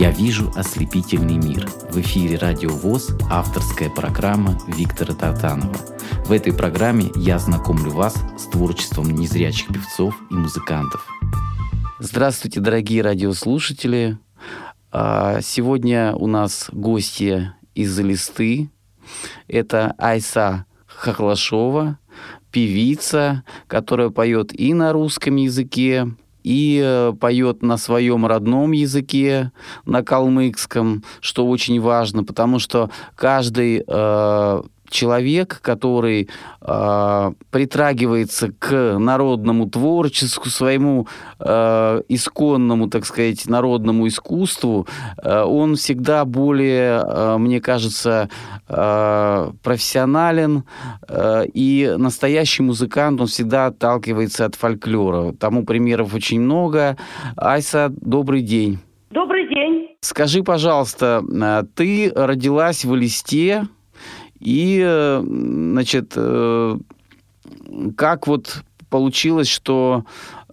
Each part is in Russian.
Я вижу ослепительный мир. В эфире Радио ВОЗ авторская программа Виктора Татанова. В этой программе я знакомлю вас с творчеством незрячих певцов и музыкантов. Здравствуйте, дорогие радиослушатели. А, сегодня у нас гости из Листы. Это Айса Хохлашова, певица, которая поет и на русском языке, и э, поет на своем родном языке, на калмыкском, что очень важно, потому что каждый э, человек, который э, притрагивается к народному творчеству, своему э, исконному, так сказать, народному искусству, э, он всегда более, э, мне кажется, э, профессионален, э, и настоящий музыкант, он всегда отталкивается от фольклора. Тому примеров очень много. Айса, добрый день. Добрый день. Скажи, пожалуйста, ты родилась в Элисте, и, э, значит, э, как вот получилось, что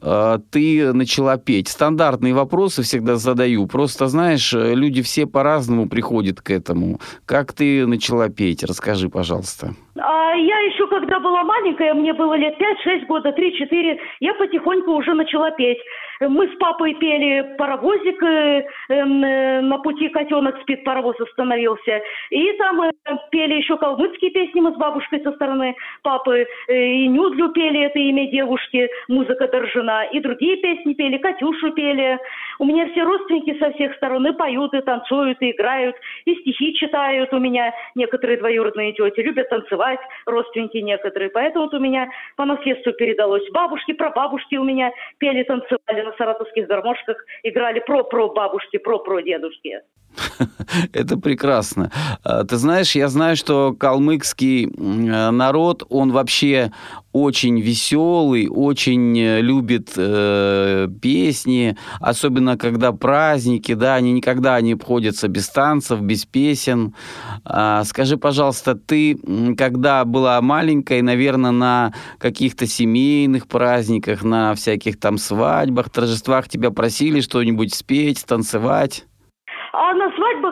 э, ты начала петь? Стандартные вопросы всегда задаю. Просто, знаешь, люди все по-разному приходят к этому. Как ты начала петь? Расскажи, пожалуйста. А я еще, когда была маленькая, мне было лет 5-6 года, 3-4, я потихоньку уже начала петь. Мы с папой пели паровозик, э, эм, э, на пути котенок спит, паровоз остановился. И там э, пели еще калмыцкие песни мы с бабушкой со стороны папы. И Нюдлю пели, это имя девушки, музыка Доржина. И другие песни пели, Катюшу пели. У меня все родственники со всех сторон и поют, и танцуют, и играют, и стихи читают. У меня некоторые двоюродные тети любят танцевать, родственники некоторые. Поэтому вот у меня по наследству передалось. Бабушки, прабабушки у меня пели, танцевали на саратовских гармошках, играли про-про бабушки, про-про дедушки. Это прекрасно. А, ты знаешь, я знаю, что калмыкский э, народ, он вообще очень веселый, очень э, любит э, песни, особенно когда праздники, да, они никогда не обходятся без танцев, без песен. А, скажи, пожалуйста, ты, когда была маленькой, наверное, на каких-то семейных праздниках, на всяких там свадьбах, торжествах тебя просили что-нибудь спеть, танцевать? А на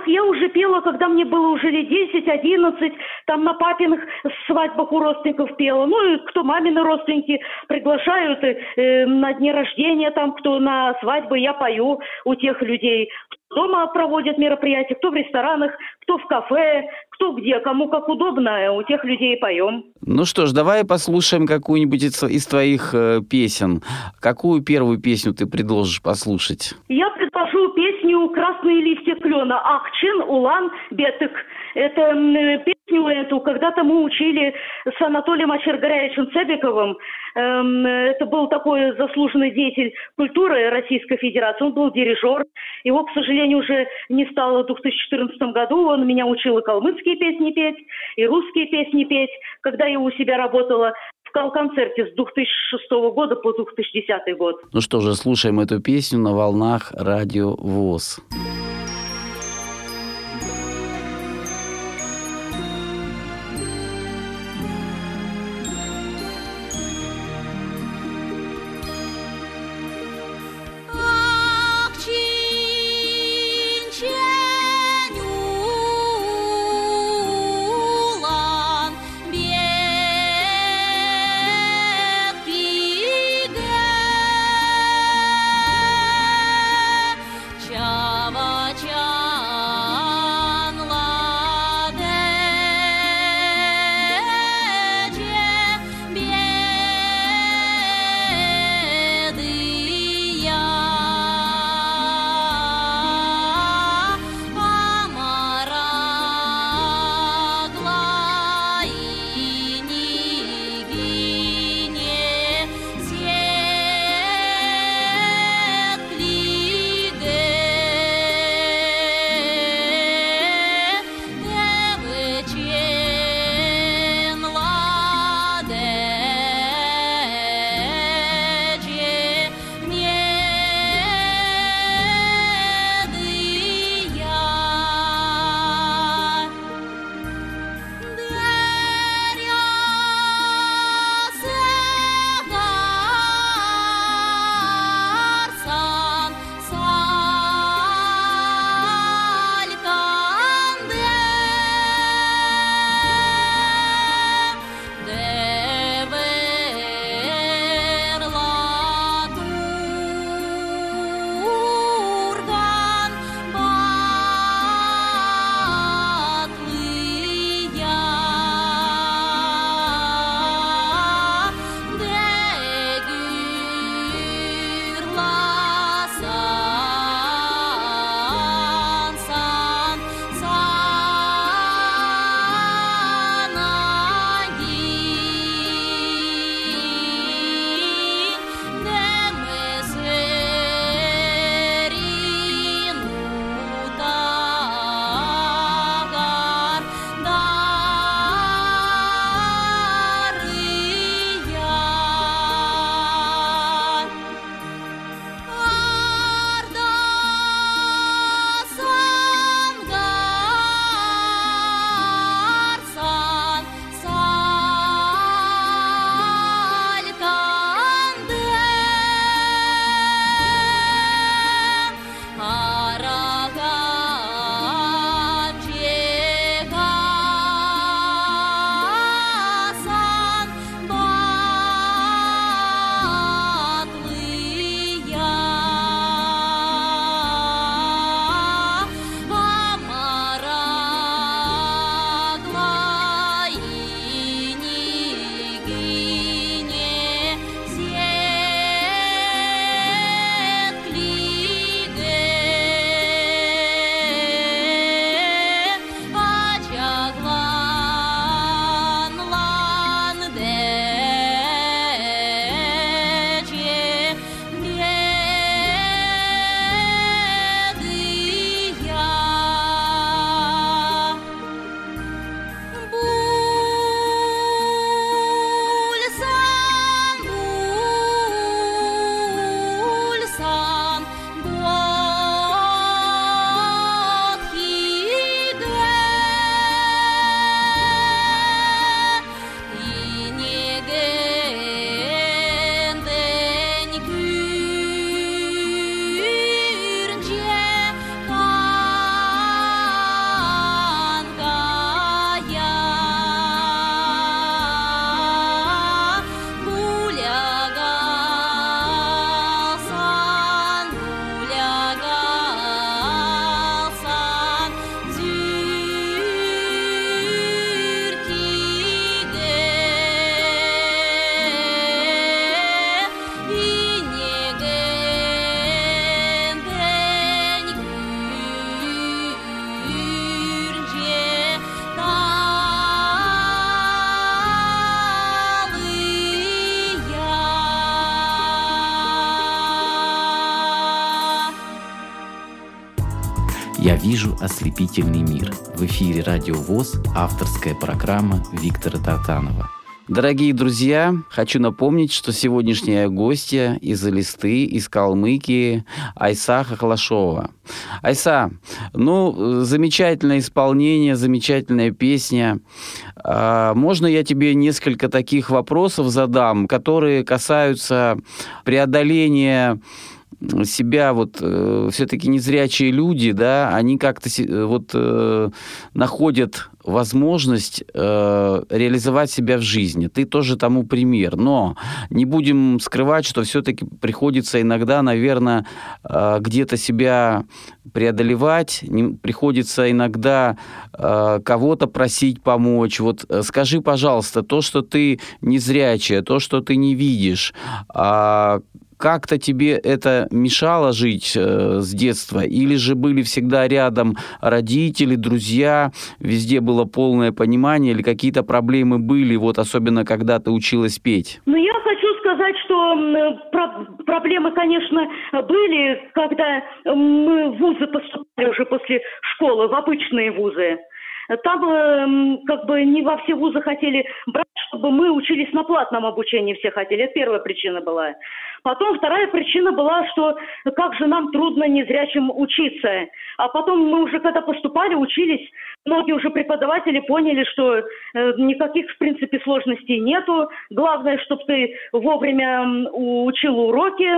свадьбах я уже пела, когда мне было уже лет 10-11, там на папиных свадьбах у родственников пела. Ну и кто мамины родственники приглашают э, на дни рождения, там кто на свадьбы, я пою у тех людей. Дома проводят мероприятия, кто в ресторанах, кто в кафе, кто где, кому как удобно, у тех людей поем. Ну что ж, давай послушаем какую-нибудь из твоих э, песен. Какую первую песню ты предложишь послушать? Я предложу песню «Красные листья клена» Ахчин Улан Бетык. Это песню эту когда-то мы учили с Анатолием Ачергаряевичем Цебиковым. Эм, это был такой заслуженный деятель культуры Российской Федерации. Он был дирижер. Его, к сожалению, уже не стало в 2014 году. Он меня учил и калмыцкие песни петь, и русские песни петь. Когда я у себя работала в кал-концерте с 2006 года по 2010 год. Ну что же, слушаем эту песню на волнах радио ВОЗ. «Я вижу ослепительный мир». В эфире «Радио ВОЗ» авторская программа Виктора Татанова. Дорогие друзья, хочу напомнить, что сегодняшняя гостья из Элисты, из Калмыкии, Айса Хохлашова. Айса, ну, замечательное исполнение, замечательная песня. А, можно я тебе несколько таких вопросов задам, которые касаются преодоления себя вот э, все-таки незрячие люди, да, они как-то э, вот э, находят возможность э, реализовать себя в жизни. Ты тоже тому пример. Но не будем скрывать, что все-таки приходится иногда, наверное, э, где-то себя преодолевать, не, приходится иногда э, кого-то просить помочь. Вот э, скажи, пожалуйста, то, что ты незрячая, то, что ты не видишь, э, как-то тебе это мешало жить э, с детства? Или же были всегда рядом родители, друзья, везде было полное понимание, или какие-то проблемы были, вот особенно когда ты училась петь? Ну, я хочу сказать, что про проблемы, конечно, были, когда мы в вузы поступали уже после школы, в обычные вузы. Там э, как бы не во все вузы хотели брать, чтобы мы учились на платном обучении, все хотели. Это первая причина была. Потом вторая причина была, что как же нам трудно незрячим учиться. А потом мы уже когда поступали, учились, многие уже преподаватели поняли, что э, никаких, в принципе, сложностей нету. Главное, чтобы ты вовремя учил уроки,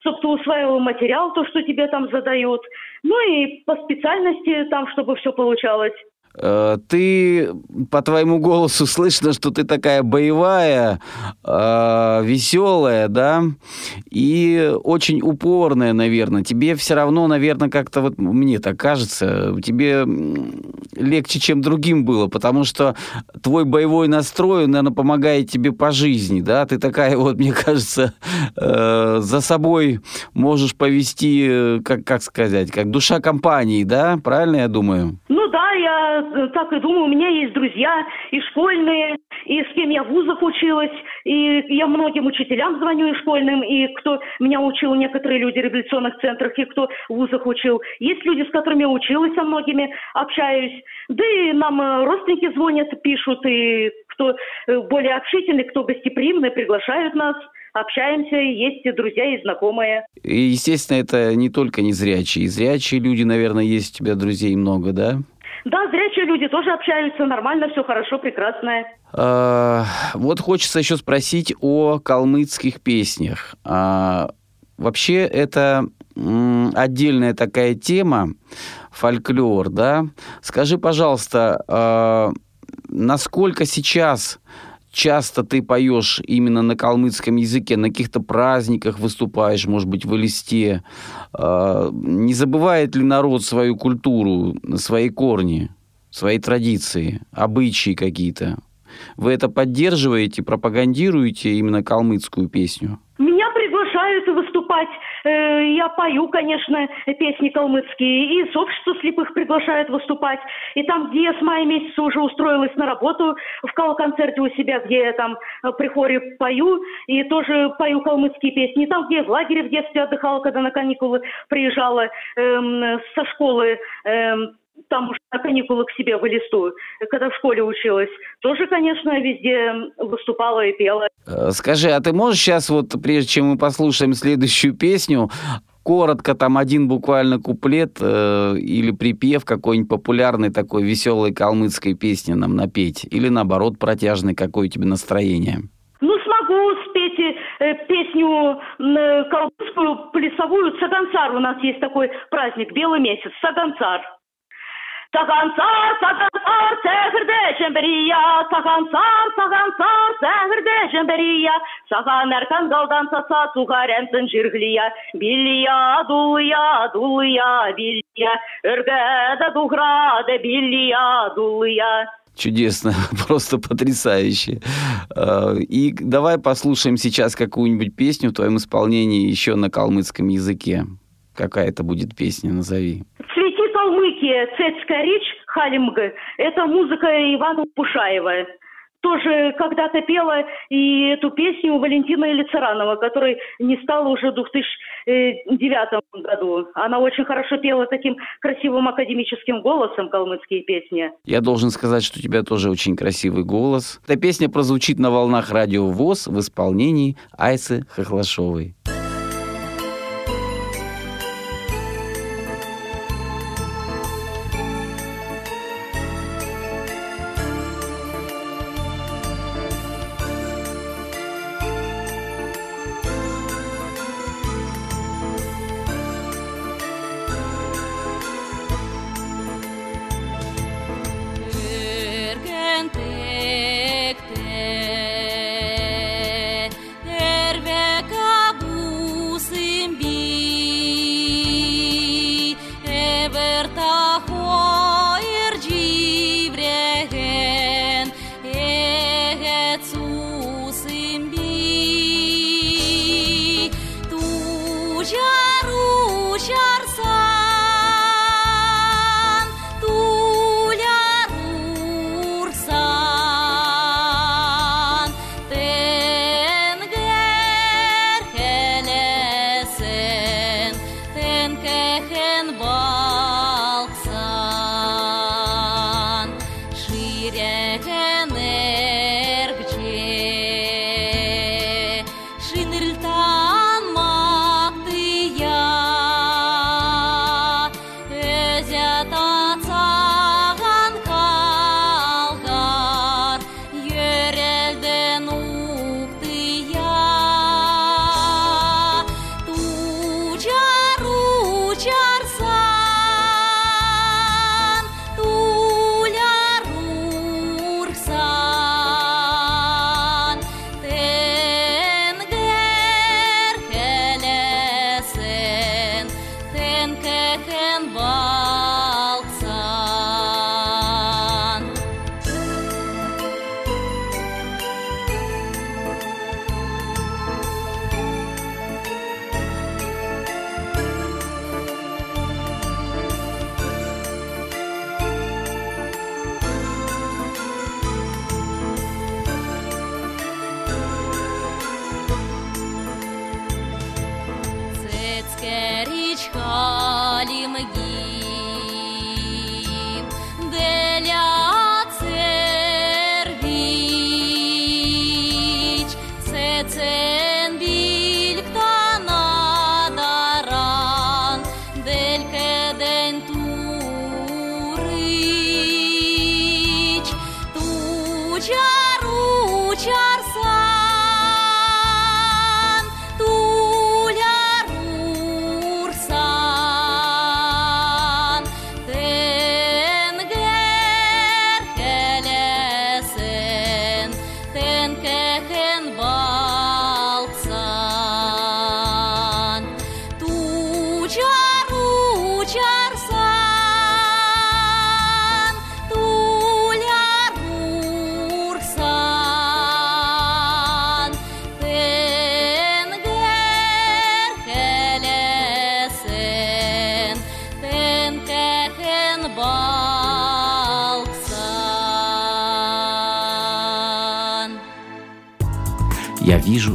чтобы ты усваивал материал, то, что тебе там задают. Ну и по специальности там, чтобы все получалось. Э, ты по твоему голосу слышно, что ты такая боевая, э, веселая, да, и очень упорная, наверное. Тебе все равно, наверное, как-то вот мне так кажется, тебе легче, чем другим было, потому что твой боевой настрой, наверное, помогает тебе по жизни, да. Ты такая вот, мне кажется, э, за собой можешь повести, как как сказать, как душа компании, да, правильно я думаю? Ну да, я Э, так и думаю, у меня есть друзья и школьные, и с кем я в вузах училась, и я многим учителям звоню и школьным, и кто меня учил, некоторые люди в революционных центрах, и кто в вузах учил. Есть люди, с которыми училась, со многими общаюсь. Да и нам э, родственники звонят, пишут, и кто э, более общительный, кто гостеприимный, приглашают нас общаемся, есть и друзья, и знакомые. И, естественно, это не только незрячие. И зрячие люди, наверное, есть у тебя друзей много, да? Да, зрячие люди тоже общаются, нормально, все хорошо, прекрасно. А, вот хочется еще спросить о калмыцких песнях. А, вообще это отдельная такая тема, фольклор, да? Скажи, пожалуйста, а, насколько сейчас часто ты поешь именно на калмыцком языке, на каких-то праздниках выступаешь, может быть, в Элисте. А, не забывает ли народ свою культуру, свои корни, свои традиции, обычаи какие-то? Вы это поддерживаете, пропагандируете именно калмыцкую песню? Меня приглашают выступать. Э, я пою, конечно, песни калмыцкие. И с общества слепых приглашают выступать. И там, где я с мая месяца уже устроилась на работу в кал-концерте у себя, где я там э, при хоре пою, и тоже пою калмыцкие песни. И там, где я в лагере в детстве отдыхала, когда на каникулы приезжала эм, со школы, эм, там уж на каникулы к себе в листу, когда в школе училась, тоже, конечно, везде выступала и пела. Э, скажи, а ты можешь сейчас вот, прежде чем мы послушаем следующую песню, коротко там один буквально куплет э, или припев какой-нибудь популярной такой веселой калмыцкой песни нам напеть? Или наоборот протяжный, какое у тебя настроение? Ну, смогу спеть э, песню э, калмыцкую плясовую «Саганцар». У нас есть такой праздник, белый месяц, «Саганцар». Сағансар, сағансар, сәхірді жембірия, сағансар, сағансар, сәхірді жембірия, саған әркан қалдан саса туғар әмсін жирглия, биллия, дулия, дулия, биллия, үргәді дуғрады, биллия, дулия. Чудесно, просто потрясающе. А, и давай послушаем сейчас какую-нибудь песню в твоем исполнении еще на калмыцком языке. Какая это будет песня, назови. Калмыкия, Цецкая речь, Халимга, это музыка Ивана Пушаева. тоже когда-то пела и эту песню Валентина Елицаранова, которой не стало уже в 2009 году. Она очень хорошо пела таким красивым академическим голосом калмыцкие песни. Я должен сказать, что у тебя тоже очень красивый голос. Эта песня прозвучит на волнах радио ВОЗ в исполнении Айсы Хохлашовой.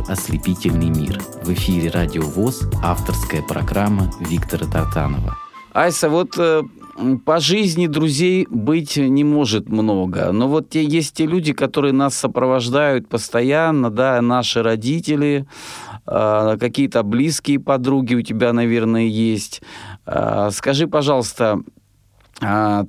Ослепительный мир. В эфире Радио ВОЗ авторская программа Виктора Тартанова. Айса, вот э, по жизни друзей быть не может много, но вот те, есть те люди, которые нас сопровождают постоянно, да, наши родители, э, какие-то близкие подруги у тебя, наверное, есть. Э, скажи, пожалуйста,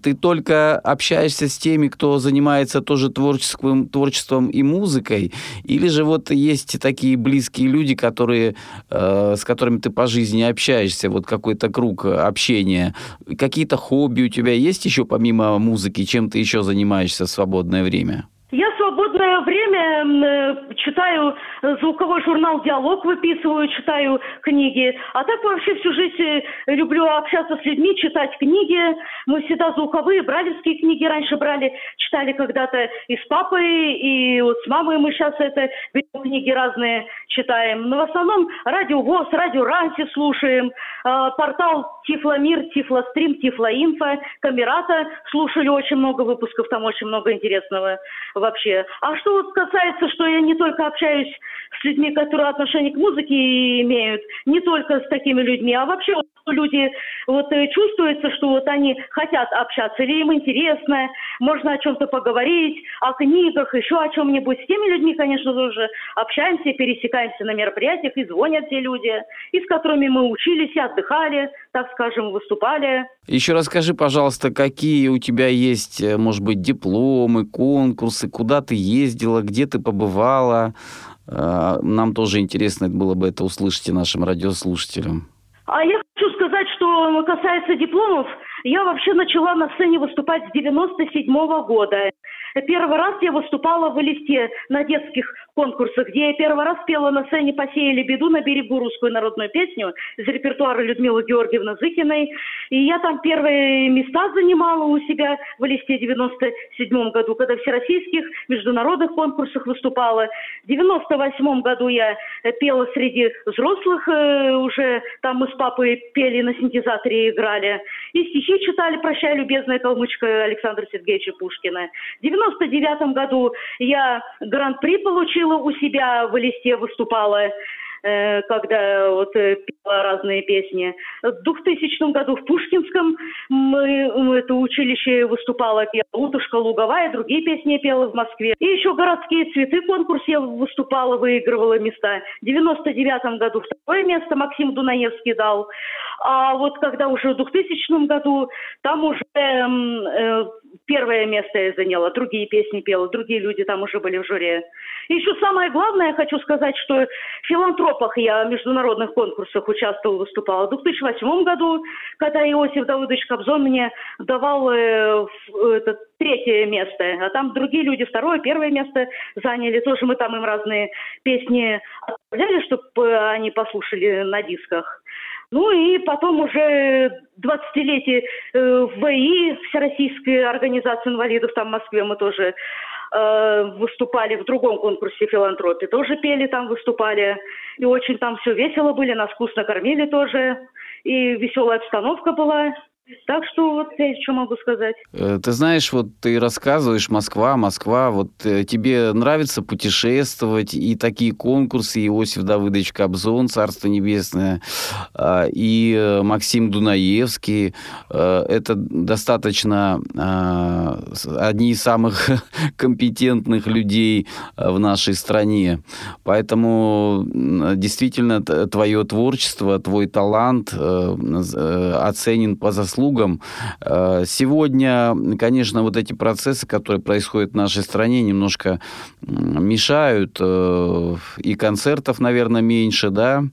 ты только общаешься с теми, кто занимается тоже творческим, творчеством и музыкой, или же вот есть такие близкие люди, которые, э, с которыми ты по жизни общаешься, вот какой-то круг общения, какие-то хобби у тебя есть еще помимо музыки, чем ты еще занимаешься в свободное время? Я свободное время э, читаю звуковой журнал «Диалог» выписываю, читаю книги. А так вообще всю жизнь э, люблю общаться с людьми, читать книги. Мы всегда звуковые, бралевские книги раньше брали, читали когда-то и с папой, и вот с мамой мы сейчас это книги разные читаем. Но в основном радио ВОЗ, радио Ранси слушаем, э, портал Тифломир, Тифлострим, Тифлоинфо, Камерата слушали очень много выпусков, там очень много интересного вообще. А что вот касается, что я не только общаюсь с людьми, которые отношение к музыке имеют, не только с такими людьми, а вообще люди вот э, чувствуется, что вот они хотят общаться, или им интересно, можно о чем-то поговорить, о книгах, еще о чем-нибудь. С теми людьми, конечно, тоже общаемся, пересекаемся на мероприятиях, и звонят те люди, и с которыми мы учились, и отдыхали, так скажем, выступали. Еще расскажи, пожалуйста, какие у тебя есть, э, может быть, дипломы, конкурсы, куда ты ездила, где ты побывала, а, нам тоже интересно было бы это услышать и нашим радиослушателям. А я хочу сказать, что касается дипломов, я вообще начала на сцене выступать с 97 -го года. Первый раз я выступала в Элисте на детских конкурсах, где я первый раз пела на сцене «Посеяли беду» на берегу русскую народную песню из репертуара Людмилы Георгиевны Зыкиной. И я там первые места занимала у себя в Элисте в 97 году, когда в всероссийских международных конкурсах выступала. В 98 году я пела среди взрослых, э, уже там мы с папой пели на синтезаторе и играли. И стихи читали «Прощай, любезная калмычка» Александра Сергеевича Пушкина. 99 году я гран-при получила у себя в Элисте, выступала э, когда вот э, пела разные песни. В 2000 году в Пушкинском мы, это училище выступала, пела «Утушка луговая», другие песни пела в Москве. И еще «Городские цветы» конкурс я выступала, выигрывала места. В 99 году второе место Максим Дунаевский дал. А вот когда уже в 2000 году, там уже э, первое место я заняла, другие песни пела, другие люди там уже были в жюри. И еще самое главное, я хочу сказать, что в филантропах я в международных конкурсах участвовала, выступала. В 2008 году, когда Иосиф Давыдович Кобзон мне давал э, это, третье место, а там другие люди второе, первое место заняли. Тоже мы там им разные песни отправляли, чтобы они послушали на дисках. Ну и потом уже 20-летие э, ВИ, Всероссийская организация инвалидов, там в Москве мы тоже э, выступали в другом конкурсе филантропии, тоже пели там, выступали. И очень там все весело были, нас вкусно кормили тоже. И веселая обстановка была. Так что вот я что могу сказать. Э, ты знаешь, вот ты рассказываешь Москва, Москва, вот э, тебе нравится путешествовать, и такие конкурсы, Иосиф Давыдович Кобзон, Царство Небесное, а, и э, Максим Дунаевский. Это достаточно а, одни из самых компетентных людей в нашей стране. Поэтому действительно твое творчество, твой талант оценен по заслугам заслугам. Э, сегодня, конечно, вот эти процессы, которые происходят в нашей стране, немножко мешают. Э, и концертов, наверное, меньше, да,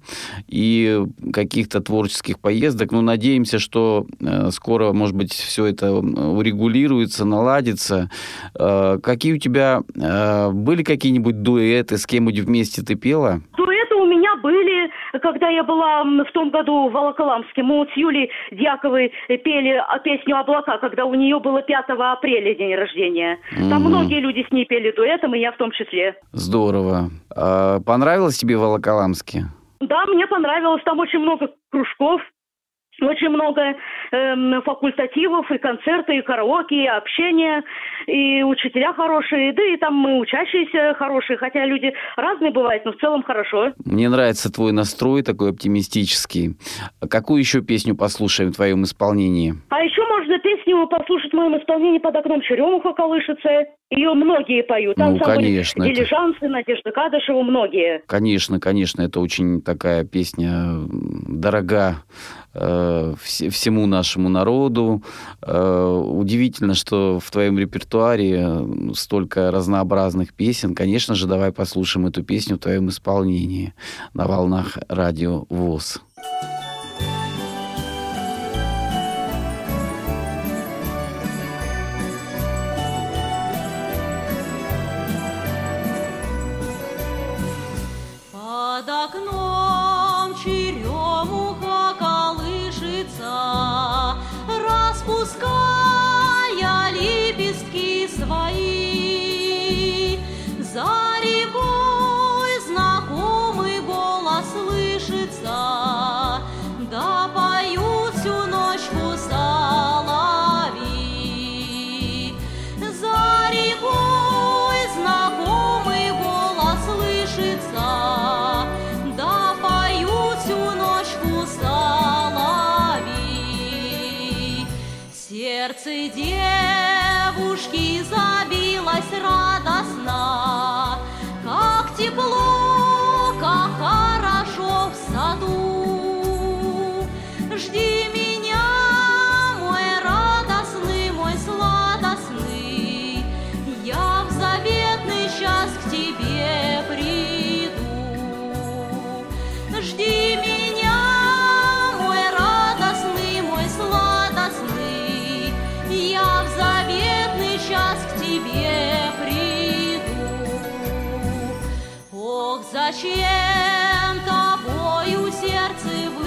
и каких-то творческих поездок. Но надеемся, что э, скоро, может быть, все это урегулируется, наладится. Какие у тебя были какие-нибудь дуэты, с кем-нибудь вместе ты пела? Дуэты у меня были, когда я была в том году в Волоколамске. Мы вот с Юлей Дьяковой пели песню «Облака», когда у нее было 5 апреля день рождения. Там mm многие люди с ней пели дуэтом, и я в том числе. Здорово. А понравилось тебе Волоколамске? Да, мне понравилось. Там очень много кружков. Очень много э, факультативов, и концерты, и караоке, и общение, и учителя хорошие, да и там мы учащиеся хорошие, хотя люди разные бывают, но в целом хорошо. Мне нравится твой настрой такой оптимистический. Какую еще песню послушаем в твоем исполнении? А еще можно песню послушать в моем исполнении «Под окном черемуха колышется». Ее многие поют. Там ну, конечно. Дилижансы, это... Надежда Кадышева, многие. Конечно, конечно, это очень такая песня дорога всему нашему народу. Э, удивительно, что в твоем репертуаре столько разнообразных песен. Конечно же, давай послушаем эту песню в твоем исполнении на волнах радио ВОЗ. Сердце девушки забилось радостно, зачем тобою сердце вынуто?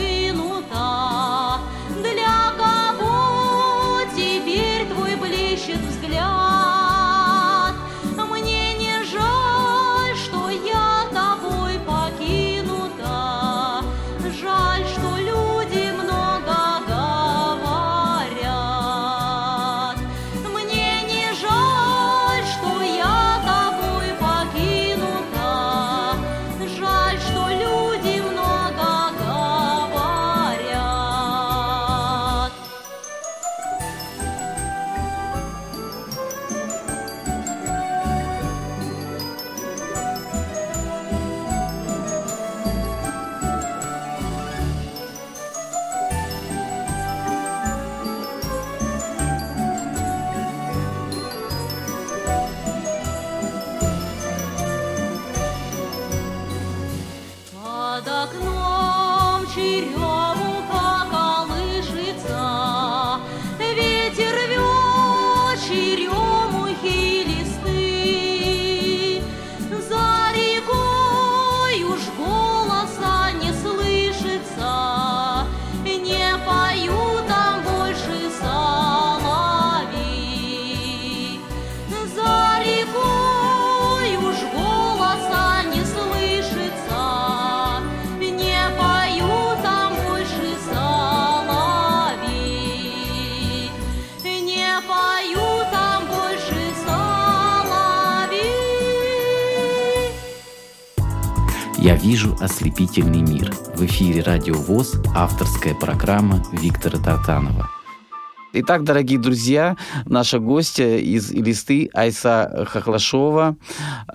Ослепительный мир. В эфире Радио ВОЗ, авторская программа Виктора Тартанова. Итак, дорогие друзья, наша гостья из Листы Айса Хохлашова.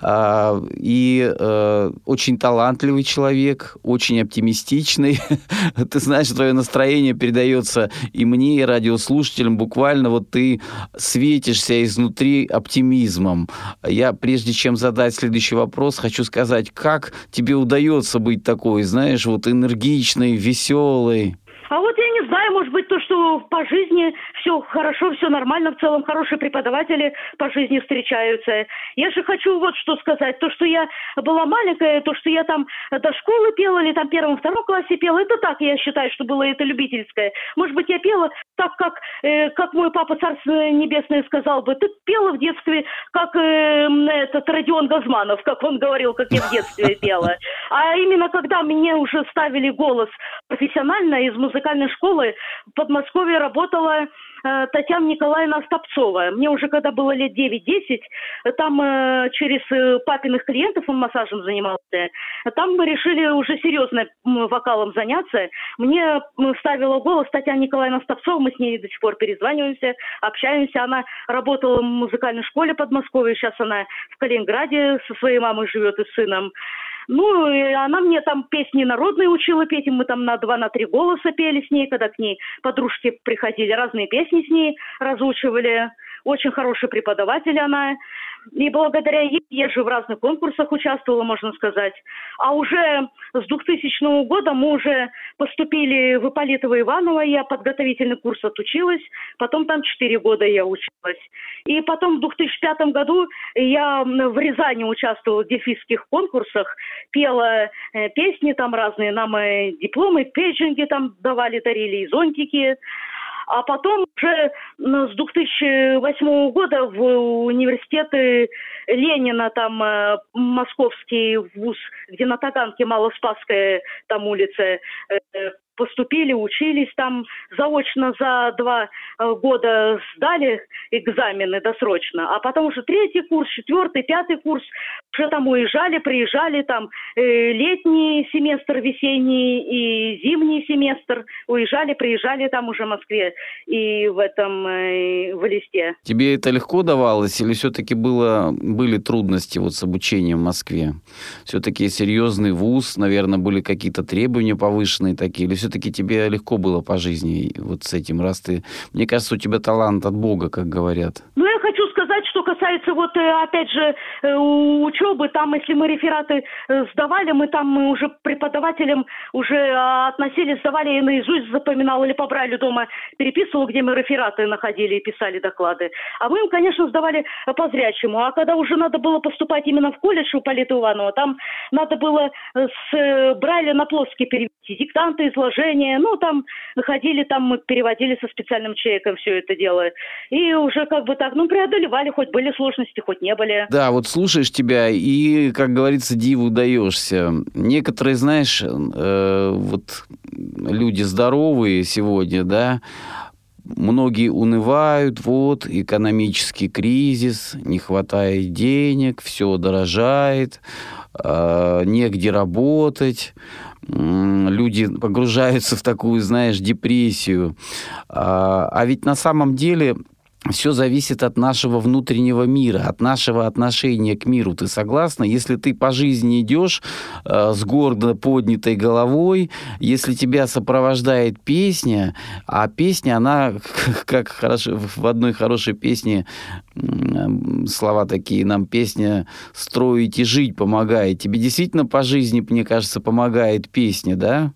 А, и э, очень талантливый человек, очень оптимистичный. Ты знаешь, твое настроение передается и мне, и радиослушателям. Буквально вот ты светишься изнутри оптимизмом. Я, прежде чем задать следующий вопрос, хочу сказать, как тебе удается быть такой, знаешь, вот энергичной, веселой? А вот я не знаю, может быть, то, что по жизни все хорошо, все нормально, в целом хорошие преподаватели по жизни встречаются. Я же хочу вот что сказать. То, что я была маленькая, то, что я там до школы пела или там первом-втором классе пела, это так, я считаю, что было это любительское. Может быть, я пела так, как, э, как мой папа Царство Небесное сказал бы. Ты пела в детстве, как э, этот Родион Газманов, как он говорил, как я в детстве пела. А именно когда мне уже ставили голос профессионально из музыкальной школы, в Подмосковье работала э, Татьяна Николаевна Стопцова. Мне уже когда было лет 9-10, там э, через э, папиных клиентов он массажем занимался. Там мы решили уже серьезно вокалом заняться. Мне ставила голос Татьяна Николаевна Стопцова, мы с ней до сих пор перезваниваемся, общаемся. Она работала в музыкальной школе Подмосковья, сейчас она в Калининграде со своей мамой живет и сыном. Ну, и она мне там песни народные учила петь, и мы там на два, на три голоса пели с ней, когда к ней подружки приходили, разные песни с ней разучивали. Очень хороший преподаватель она. И благодаря ей я же в разных конкурсах участвовала, можно сказать. А уже с 2000 года мы уже поступили в Ипполитово Иваново, я подготовительный курс отучилась, потом там 4 года я училась. И потом в 2005 году я в Рязани участвовала в дефисских конкурсах, пела э, песни там разные, нам э, дипломы, пейджинги там давали, дарили и зонтики. А потом уже с 2008 года в университеты Ленина, там э, московский вуз, где на Таганке Малоспасская там улица, э, поступили, учились там заочно за два э, года сдали экзамены досрочно, а потом уже третий курс, четвертый, пятый курс уже там уезжали, приезжали там э, летний семестр, весенний и зимний семестр, уезжали, приезжали там уже в Москве и в этом э, в Листе. Тебе это легко давалось или все-таки было были трудности вот с обучением в Москве? Все-таки серьезный вуз, наверное, были какие-то требования повышенные такие, или все-таки тебе легко было по жизни вот с этим, раз ты... Мне кажется, у тебя талант от Бога, как говорят. Ну, я хочу касается вот, э, опять же, э, учебы, там, если мы рефераты э, сдавали, мы там мы уже преподавателям уже относились, сдавали, я наизусть запоминала или побрали дома, переписывала, где мы рефераты находили и писали доклады. А мы им, конечно, сдавали по зрячему. А когда уже надо было поступать именно в колледж у Полита Иванова, там надо было с Брайля на плоский перевести диктанты, изложения, ну, там ходили, там мы переводили со специальным человеком все это дело. И уже как бы так, ну, преодолевали, хоть были сложности, хоть не были. Да, вот слушаешь тебя и, как говорится, диву даешься. Некоторые, знаешь, э, вот люди здоровые сегодня, да, многие унывают, вот, экономический кризис, не хватает денег, все дорожает, э, негде работать, люди погружаются в такую, знаешь, депрессию. А, а ведь на самом деле все зависит от нашего внутреннего мира, от нашего отношения к миру. Ты согласна? Если ты по жизни идешь э, с гордо поднятой головой, если тебя сопровождает песня, а песня, она, как хорошо, в одной хорошей песне слова такие, нам песня «строить и жить» помогает. Тебе действительно по жизни, мне кажется, помогает песня, да?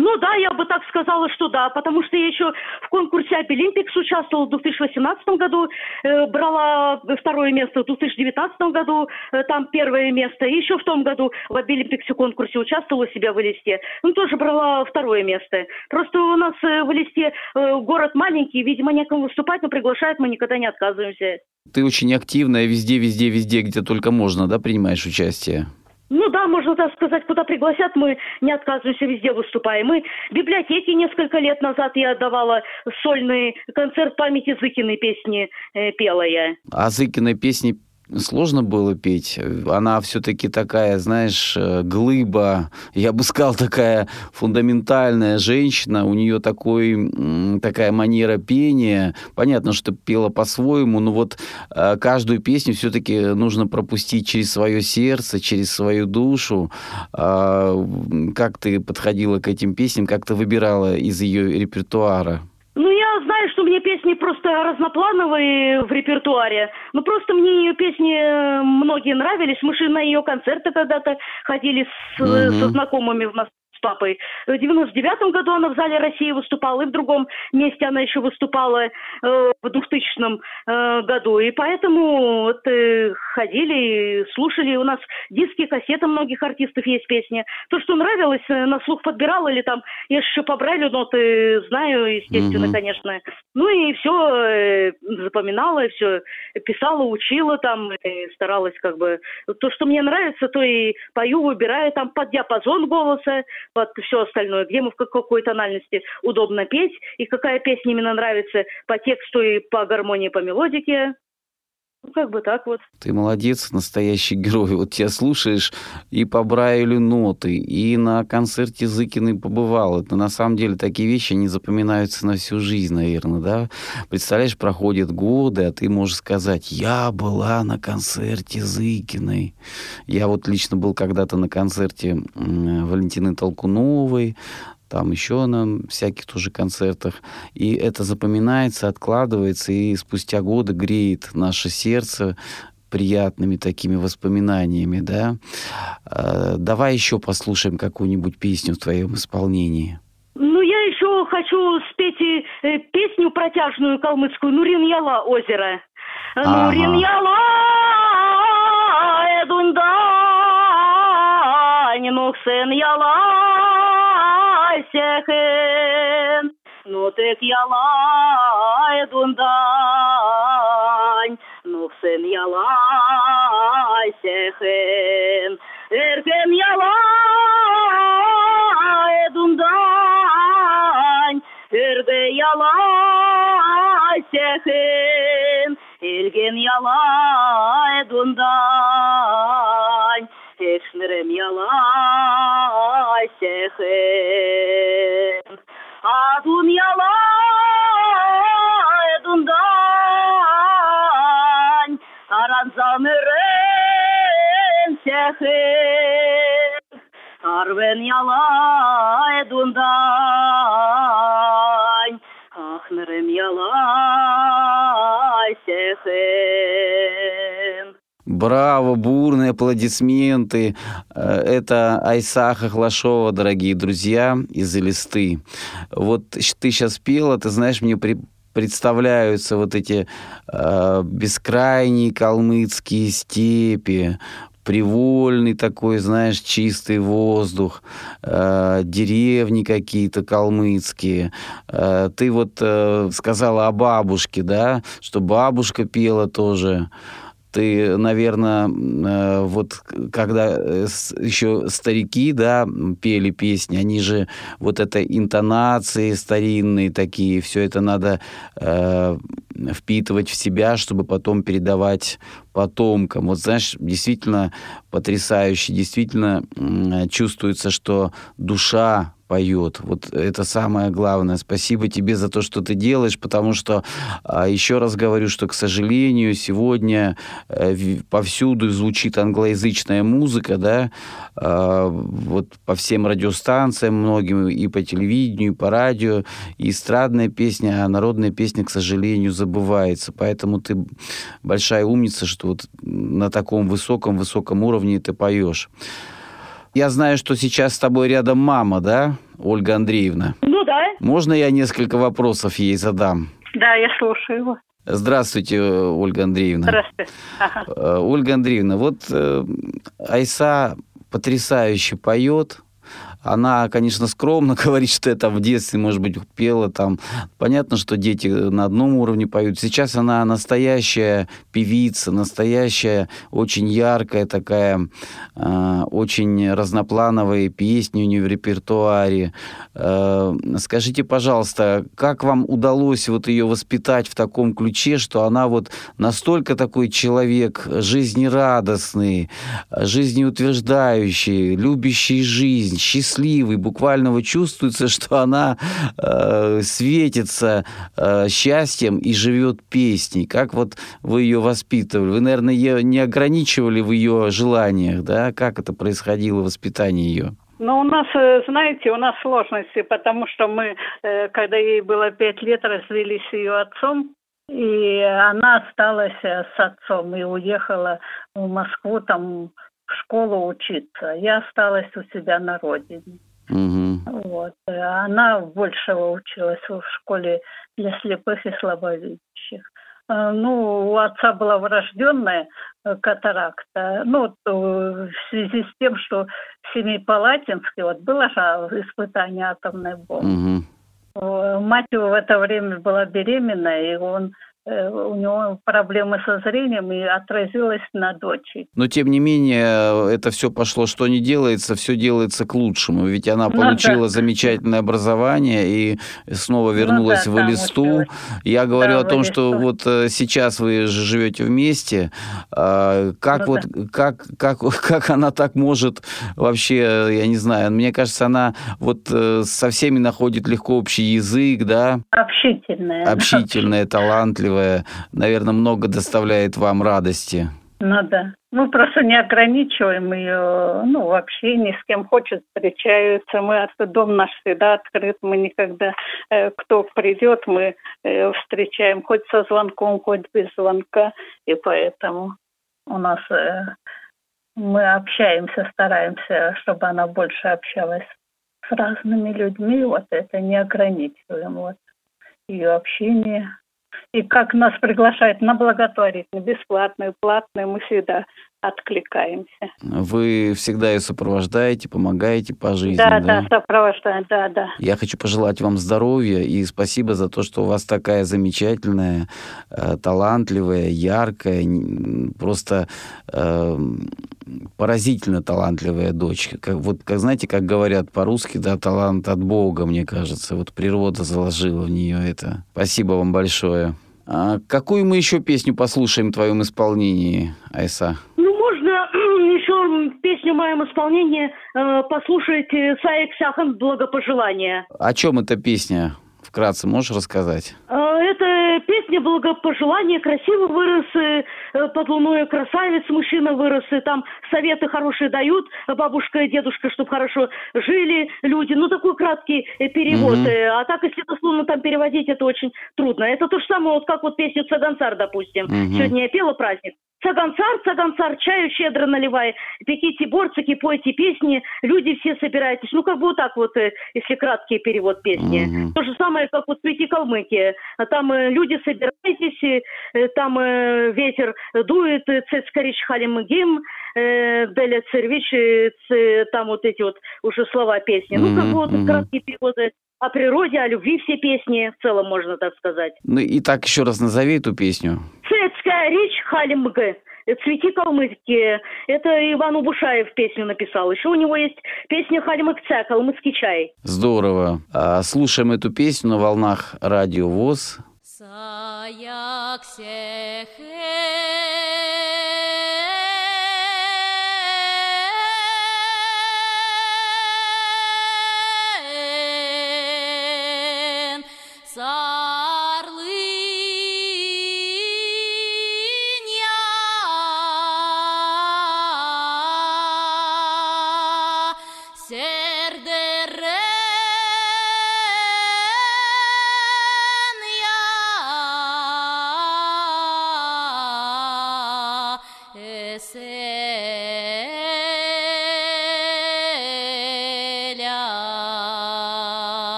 Ну да, я бы так сказала, что да, потому что я еще в конкурсе Абилимпикс участвовала в 2018 году, э, брала второе место в 2019 году, э, там первое место, и еще в том году в Абилимпиксе конкурсе участвовала у себя в Элисте, ну тоже брала второе место. Просто у нас э, в Элисте э, город маленький, видимо, некому выступать, но приглашают, мы никогда не отказываемся. Ты очень активная везде, везде, везде, где только можно, да, принимаешь участие? Ну да, можно так сказать, куда пригласят, мы не отказываемся, везде выступаем. Мы в библиотеке несколько лет назад я отдавала сольный концерт памяти Зыкиной песни э, пела я. А Зыкиной песни сложно было петь. Она все-таки такая, знаешь, э, глыба, я бы сказал, такая фундаментальная женщина. У нее такой, такая манера пения. Понятно, что пела по-своему, но вот э, каждую песню все-таки нужно пропустить через свое сердце, через свою душу. А, как ты подходила к этим песням, как ты выбирала из ее репертуара? Ну, я знаю, что мне песни просто разноплановые в репертуаре. Ну, просто мне ее песни э, многие нравились. Мы же на ее концерты когда-то ходили с, mm-hmm. со знакомыми в Москве папой. В 99 году она в зале России выступала, и в другом месте она еще выступала э, в 2000 э, году. И поэтому вот, э, ходили, слушали. У нас диски, кассеты многих артистов есть песни. То, что нравилось, э, на слух подбирала или там, я еще по Брайлю ноты знаю, естественно, mm-hmm. конечно. Ну и все э, запоминала, все писала, учила там, и старалась как бы... То, что мне нравится, то и пою, выбираю там под диапазон голоса, под все остальное, где мы в какой тональности удобно петь, и какая песня именно нравится по тексту и по гармонии, по мелодике. Ну, как бы так вот. Ты молодец, настоящий герой. Вот тебя слушаешь и по Брайлю ноты, и на концерте Зыкиной побывал. Это на самом деле такие вещи, они запоминаются на всю жизнь, наверное, да? Представляешь, проходят годы, а ты можешь сказать, я была на концерте Зыкиной. Я вот лично был когда-то на концерте Валентины Толкуновой, там еще на всяких тоже концертах. И это запоминается, откладывается, и спустя годы греет наше сердце приятными такими воспоминаниями, да. А, давай еще послушаем какую-нибудь песню в твоем исполнении. Ну, я еще хочу спеть э, песню протяжную калмыцкую «Нурин Яла озеро». Ага. «Нурин Яла эдунда, нухсен Яла şehim Nu tek yalay dundan Nu sen yalay şehim Erkem yalay dundan Erge yalay şehim Ergen yalay dundan Arven yala edunday, Ахнерем яла сехен. Браво, бурные аплодисменты. Э, Это Айса Хохлашова, дорогие друзья, из Элисты. Вот ты сейчас пела, ты знаешь, мне при, представляются вот эти э, бескрайние калмыцкие степи, привольный такой, знаешь, чистый воздух, э, деревни какие-то калмыцкие. Э, ты вот э, сказала о бабушке, да, что бабушка пела тоже. Ты, наверное, э, вот когда э, еще старики, да, пели песни, они же вот это интонации старинные такие, все это надо э, впитывать в себя, чтобы потом передавать потомкам. Вот знаешь, действительно потрясающе, действительно м, чувствуется, что душа поет. Вот это самое главное. Спасибо тебе за то, что ты делаешь, потому что а, еще раз говорю, что, к сожалению, сегодня э, повсюду звучит англоязычная музыка, да, а, вот по всем радиостанциям многим, и по телевидению, и по радио, и эстрадная песня, а народная песня, к сожалению, забывается. Поэтому ты большая умница, что вот на таком высоком-высоком уровне ты поешь. Я знаю, что сейчас с тобой рядом мама, да, Ольга Андреевна? Ну да. Можно я несколько вопросов ей задам? Да, я слушаю его. Здравствуйте, э, Ольга Андреевна. Здравствуйте. Ага. Э, Ольга Андреевна, вот э, Айса потрясающе поет. Она, конечно, скромно говорит, что это в детстве, может быть, пела там. Понятно, что дети на одном уровне поют. Сейчас она настоящая певица, настоящая, очень яркая такая, э, очень разноплановые песни у нее в репертуаре. Э, скажите, пожалуйста, как вам удалось вот ее воспитать в таком ключе, что она вот настолько такой человек жизнерадостный, жизнеутверждающий, любящий жизнь, счастливый, буквально вот чувствуется, что она э, светится э, счастьем и живет песней. Как вот вы ее воспитывали? Вы, наверное, ее не ограничивали в ее желаниях, да? Как это происходило, воспитание ее? Ну, у нас, э, знаете, у нас сложности, потому что мы, э, когда ей было пять лет, развелись с ее отцом, и она осталась э, с отцом и уехала в Москву там в школу учиться. Я осталась у себя на родине. Мгм. Вот. Она больше училась в школе для слепых и слабовидящих. Э, Ну, у отца была врожденная э, катаракта. Ну, э, в связи с тем, что в Семипалатинске вот было же испытание атомной бомбы. Э, Мать его в это время была беременная, и он у него проблемы со зрением и отразилось на дочери. Но, тем не менее, это все пошло, что не делается, все делается к лучшему. Ведь она Ну получила да. замечательное образование и снова вернулась да, в Элисту. Я говорю Да, о том, что вот э, сейчас вы живете вместе. А, Как Ну вот, как, как, как она так может вообще, я не знаю, мне кажется, она вот э, со всеми находит легко общий язык, да, Общительная. общительная, талантливая, наверное, много доставляет вам радости. Ну да. Мы просто не ограничиваем ее, ну, вообще ни с кем хочет встречаются. Мы, дом наш всегда открыт, мы никогда, э, кто придет, мы э, встречаем хоть со звонком, хоть без звонка. И поэтому у нас э, мы общаемся, стараемся, чтобы она больше общалась с разными людьми. Вот это не ограничиваем, вот ее общение. И как нас приглашают на благотворительную, бесплатную, платную, мы всегда откликаемся. Вы всегда ее сопровождаете, помогаете по жизни, да, да? да, сопровождаем, да, да. Я хочу пожелать вам здоровья и спасибо за то, что у вас такая замечательная, э, талантливая, яркая, просто э, поразительно талантливая дочь. Как, вот, как знаете, как говорят по-русски, да, талант от Бога, мне кажется. Вот природа заложила в нее это. Спасибо вам большое. А какую мы еще песню послушаем в твоем исполнении, Айса? Ну, можно еще песню в моем исполнении э, послушать Саек Сяхан «Благопожелание». О чем эта песня? Вкратце можешь рассказать? Э, это песня благопожелания. Красиво вырос э, под луной красавец, мужчина вырос. И там советы хорошие дают бабушка и дедушка, чтобы хорошо жили люди. Ну, такой краткий э, перевод. Угу. А так, если дословно там переводить, это очень трудно. Это то же самое, вот как вот песню «Цаганцар», допустим. Угу. Сегодня я пела праздник. Цаганцар, цаганцар, чаю щедро наливай, пеките борцики, пойте песни, люди все собирайтесь. Ну, как бы вот так вот, если краткий перевод песни. Угу. То же самое, как вот в Калмыкии. Там э, люди собирайтесь, э, там э, ветер дует, цецкарич халимгим, Деля Цервич, там вот эти вот уже слова песни. Ну, как бы вот краткие переводы о природе, о любви все песни, в целом можно так сказать. Ну и так еще раз назови эту песню. Цецкая речь Халимга. «Цвети калмыцкие». Это Иван Убушаев песню написал. Еще у него есть песня «Халимыкца», «Калмыцкий чай». Здорово. А, слушаем эту песню на волнах радио ВОЗ. Саяк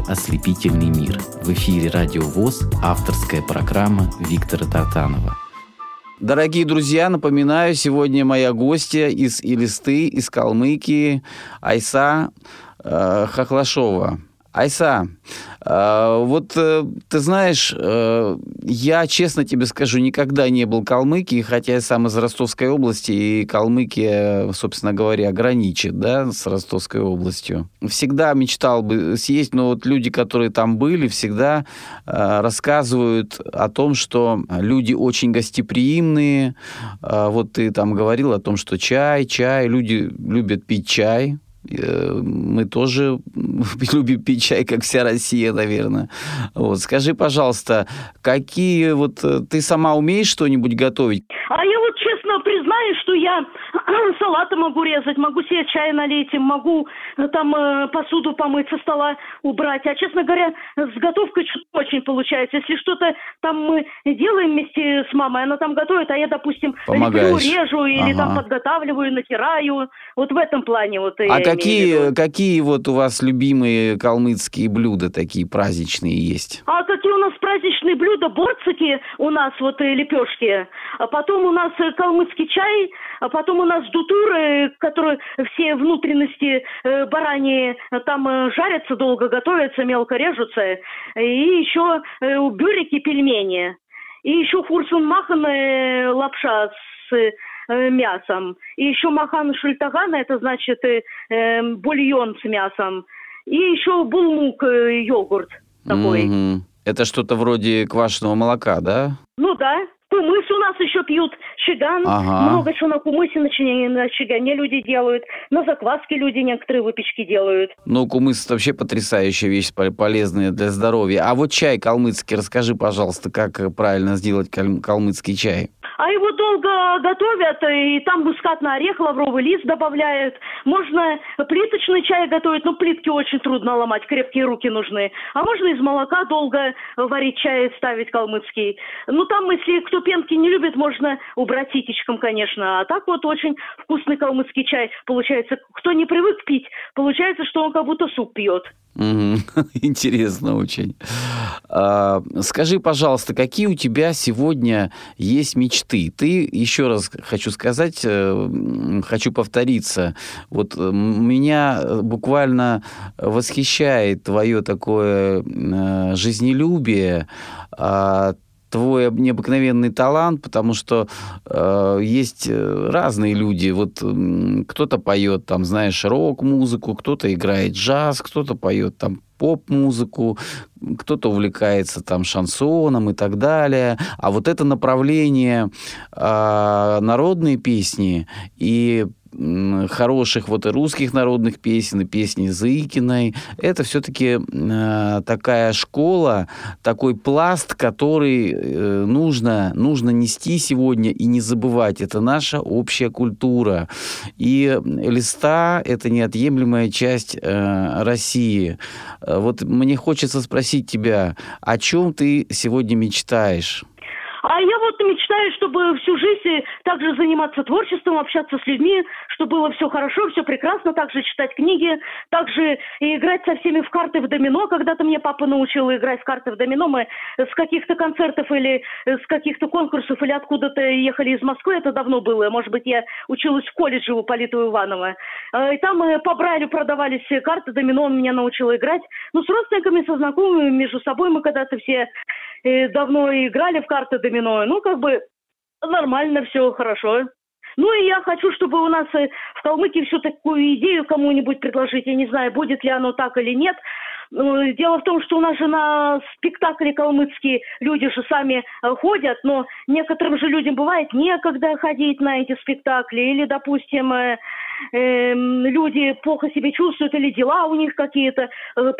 «Я вижу ослепительный мир». В эфире «Радио ВОЗ» авторская программа Виктора Тартанова. Дорогие друзья, напоминаю, сегодня моя гостья из Илисты, из Калмыкии, Айса э, Хохлашова. Айса, вот э, ты знаешь, э, я честно тебе скажу, никогда не был Калмыкии, хотя я сам из Ростовской области, и Калмыкия, собственно говоря, граничит да, с Ростовской областью. Всегда мечтал бы съесть, но вот люди, которые там были, всегда рассказывают о том, что люди очень гостеприимные. Вот ты там говорил о том, что чай, чай, люди любят пить чай, Э, мы тоже любим пить чай, как вся Россия, наверное. Вот. Скажи, пожалуйста, какие вот... Э, ты сама умеешь что-нибудь готовить? А я вот честно признаюсь, что я салата могу резать, могу себе чай налить, могу э, там э, посуду помыть со стола убрать. А, честно говоря, с готовкой очень получается. Если что-то там мы делаем вместе с мамой, она там готовит, а я, допустим, леплю, режу или ага. там подготавливаю, натираю. Вот в этом плане вот А какие, какие вот у вас любимые калмыцкие блюда такие праздничные есть? А какие у нас праздничные блюда? Борцики у нас вот э, лепешки. А потом у нас калмыцкий чай, а потом у нас дутуры, которые все внутренности э, бараньи там э, жарятся долго, готовятся, мелко режутся. И еще э, бюрики, пельмени. И еще хурсун махан э, лапша с э, мясом. И еще махан шультагана, это значит э, э, бульон с мясом. И еще булмук, э, йогурт такой. Mm-hmm. Это что-то вроде квашеного молока, да? Ну да. Кумыс у нас еще пьют, чиган. Ага. Много чего на кумысе на, на чигане люди делают. На закваске люди некоторые выпечки делают. Ну, кумыс это вообще потрясающая вещь, полезная для здоровья. А вот чай калмыцкий, расскажи, пожалуйста, как правильно сделать калмыцкий чай? А его долго готовят, и там мускатный орех, лавровый лист добавляют. Можно плиточный чай готовить, но плитки очень трудно ломать, крепкие руки нужны. А можно из молока долго варить чай, ставить калмыцкий. Ну, там, если кто пенки не любит, можно убрать ситечком, конечно. А так вот очень вкусный калмыцкий чай получается. Кто не привык пить, получается, что он как будто суп пьет. Интересно очень. А, скажи, пожалуйста, какие у тебя сегодня есть мечты? Ты, еще раз хочу сказать, э, хочу повториться, вот э, меня буквально восхищает твое такое э, жизнелюбие, а, твой необыкновенный талант, потому что э, есть э, разные люди. Вот э, кто-то поет там, знаешь, рок-музыку, кто-то играет джаз, кто-то поет там поп-музыку, кто-то увлекается там шансоном и так далее. А вот это направление э, народные песни и хороших вот и русских народных песен, и песни Зыкиной. Это все-таки э, такая школа, такой пласт, который э, нужно, нужно нести сегодня и не забывать. Это наша общая культура. И листа – это неотъемлемая часть э, России. Э, вот мне хочется спросить тебя, о чем ты сегодня мечтаешь? Мечтаю, чтобы всю жизнь также заниматься творчеством, общаться с людьми, чтобы было все хорошо, все прекрасно, также читать книги, также и играть со всеми в карты в домино. Когда-то мне папа научил играть в карты в домино. Мы с каких-то концертов или с каких-то конкурсов или откуда-то ехали из Москвы, это давно было. Может быть, я училась в колледже у Политова Иванова. Э, и там мы по Брайлю продавались карты домино, он меня научил играть. Ну, с родственниками, со знакомыми, между собой мы когда-то все э, давно играли в карты домино. Ну, как бы нормально все, хорошо. Ну и я хочу, чтобы у нас э, в Калмыкии всю такую идею кому-нибудь предложить. Я не знаю, будет ли оно так или нет. Ну, дело в том, что у нас же на спектакли калмыцкие люди же сами э, ходят, но некоторым же людям бывает некогда ходить на эти спектакли. Или, допустим, э, э, люди плохо себя чувствуют, или дела у них какие-то. Э,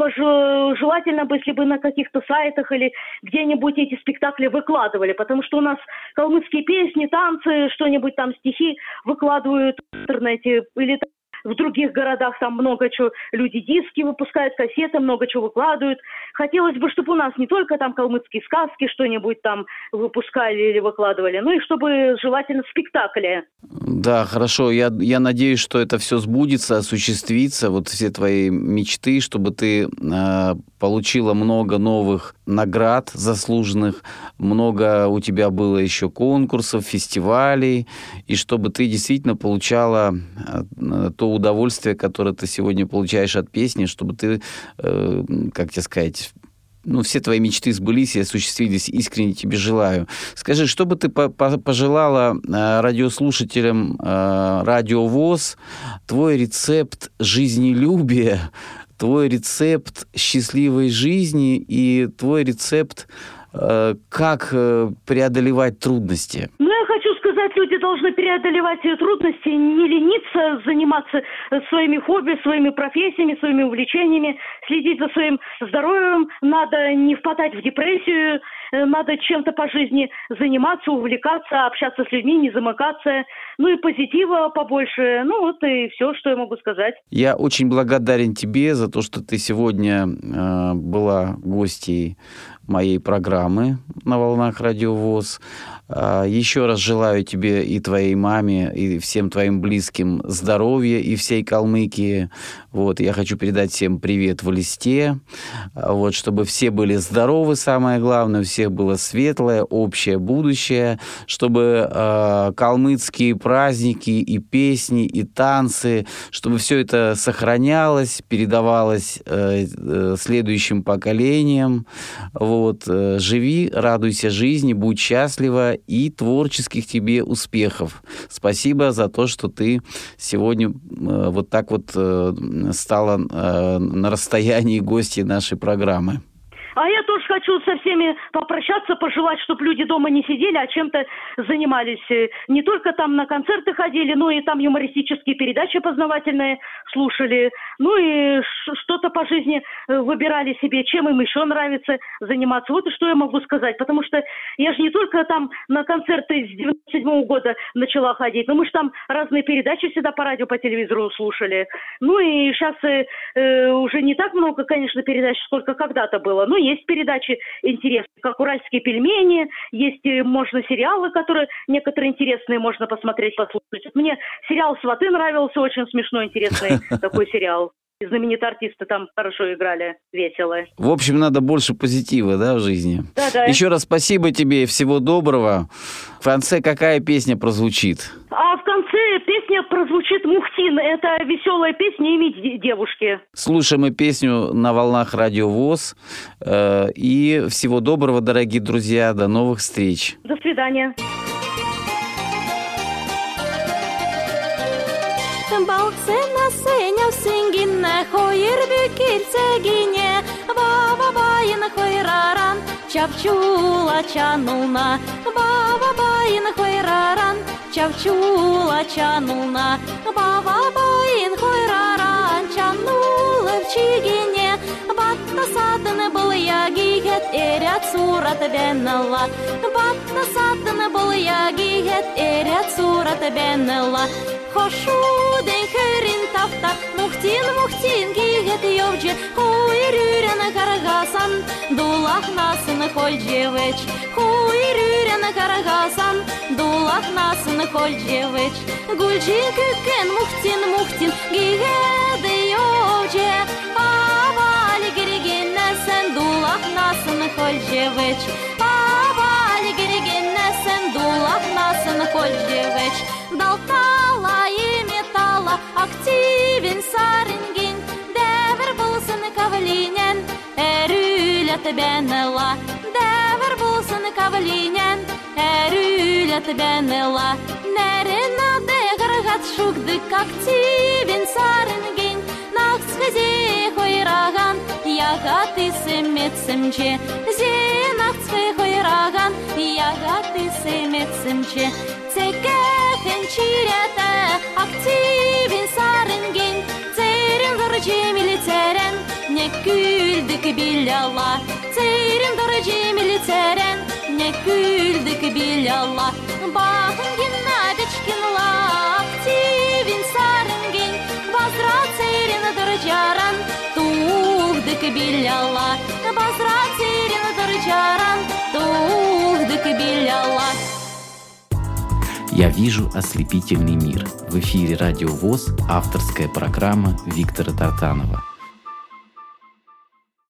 желательно бы, если бы на каких-то сайтах или где-нибудь эти спектакли выкладывали, потому что у нас калмыцкие песни, танцы, что-нибудь там, стихи выкладывают в интернете или в других городах там много чего, люди диски выпускают, кассеты, много чего выкладывают. Хотелось бы, чтобы у нас не только там калмыцкие сказки что-нибудь там выпускали или выкладывали, ну и чтобы желательно спектакли. Да, хорошо. Я, я надеюсь, что это все сбудется, осуществится, вот все твои мечты, чтобы ты э, получила много новых наград заслуженных, много у тебя было еще конкурсов, фестивалей, и чтобы ты действительно получала э, то удовольствие, которое ты сегодня получаешь от песни, чтобы ты, э, как тебе сказать, ну, все твои мечты сбылись и осуществились. Искренне тебе желаю. Скажи, что бы ты пожелала э, радиослушателям Радио ВОЗ, твой рецепт жизнелюбия, твой рецепт счастливой жизни и твой рецепт, э, как э, преодолевать трудности? Ну, я хочу сказать, люди должны преодолевать трудности, не лениться, заниматься своими хобби, своими профессиями, своими увлечениями, следить за своим здоровьем, надо не впадать в депрессию, э, надо чем-то по жизни заниматься, увлекаться, общаться с людьми, не замыкаться. Ну и позитива побольше. Ну вот и все, что я могу сказать. Я очень благодарен тебе за то, что ты сегодня э, была гостьей моей программы на волнах Радиовоз. Еще раз желаю тебе и твоей маме, и всем твоим близким здоровья, и всей Калмыкии. Вот, я хочу передать всем привет в листе, а, вот, чтобы все были здоровы, самое главное, у всех было светлое, общее будущее, чтобы э, калмыцкие праздники и песни, и танцы, чтобы все это сохранялось, передавалось э, э, следующим поколениям. Вот, э, живи, радуйся жизни, будь счастлива и творческих тебе успехов. Спасибо за то, что ты сегодня э, вот так вот э, стала э, на расстоянии гостей нашей программы. А я тоже хочу со всеми попрощаться, пожелать, чтобы люди дома не сидели, а чем-то занимались. Э, не только там на концерты ходили, но и там юмористические передачи познавательные слушали. Ну и что-то по жизни э, выбирали себе, чем им еще нравится заниматься. Вот и что я могу сказать. Потому что я же не только там на концерты с 97 -го года начала ходить, но мы же там разные передачи всегда по радио, по телевизору слушали. Ну и сейчас э, э, уже не так много, конечно, передач, сколько когда-то было. Но есть передачи интересные, как «Уральские пельмени», есть, э, можно, сериалы, которые некоторые интересные можно посмотреть, послушать. Мне сериал «Сваты» нравился, очень смешной, интересный такой сериал знаменитые артисты там хорошо играли, весело. В общем, надо больше позитива, да, в жизни? Да, да. Еще раз спасибо тебе, всего доброго. В конце какая песня прозвучит? А в конце песня прозвучит «Мухтин». Это веселая песня имя девушки. Слушаем мы песню на волнах Радио ВОЗ. Э, и всего доброго, дорогие друзья. До новых встреч. До свидания. Balksena seniau singinne, hoir bykiltsegine, vava vain hoiraran, чавчула чанулна, баба bain hoiraran, чавчула чанулна, баба bain hoiraran, чанула в чигине, садны был ягигет, эрят сурат беннала, батта садны был ягигет, эрят сурат беннала, Хошуден херин тафта Мухтин мухтин гигет йовджи. Хуйрюрен карагасан Дулах насын хольджевич Хуйрюрен карагасан Дулах насын хольджевич Гульджи күкен мухтин мухтин Гигет йовджи насын хольджевич Авали гирген нәсен Дулах насын хольджевич Далтала активен сарынгин дәвер булсын кавлинен әрүләт бәнела дәвер булсын кавлинен әрүләт бәнела нәрена дәгәргат шугдык активен сарынгин нақсхызе хойраган ягаты сымметсімче зенақсхы хойраган ягаты сымметсімче цекәхен чирәтә активен сарынген церен дорожемили церен не күлдік биляла церен дорожемили церен не күлдік биляла бағын церен дорожаран тухдық биляла базра церен дорожаран тухдық биляла «Я вижу ослепительный мир». В эфире «Радио ВОЗ» авторская программа Виктора Тартанова.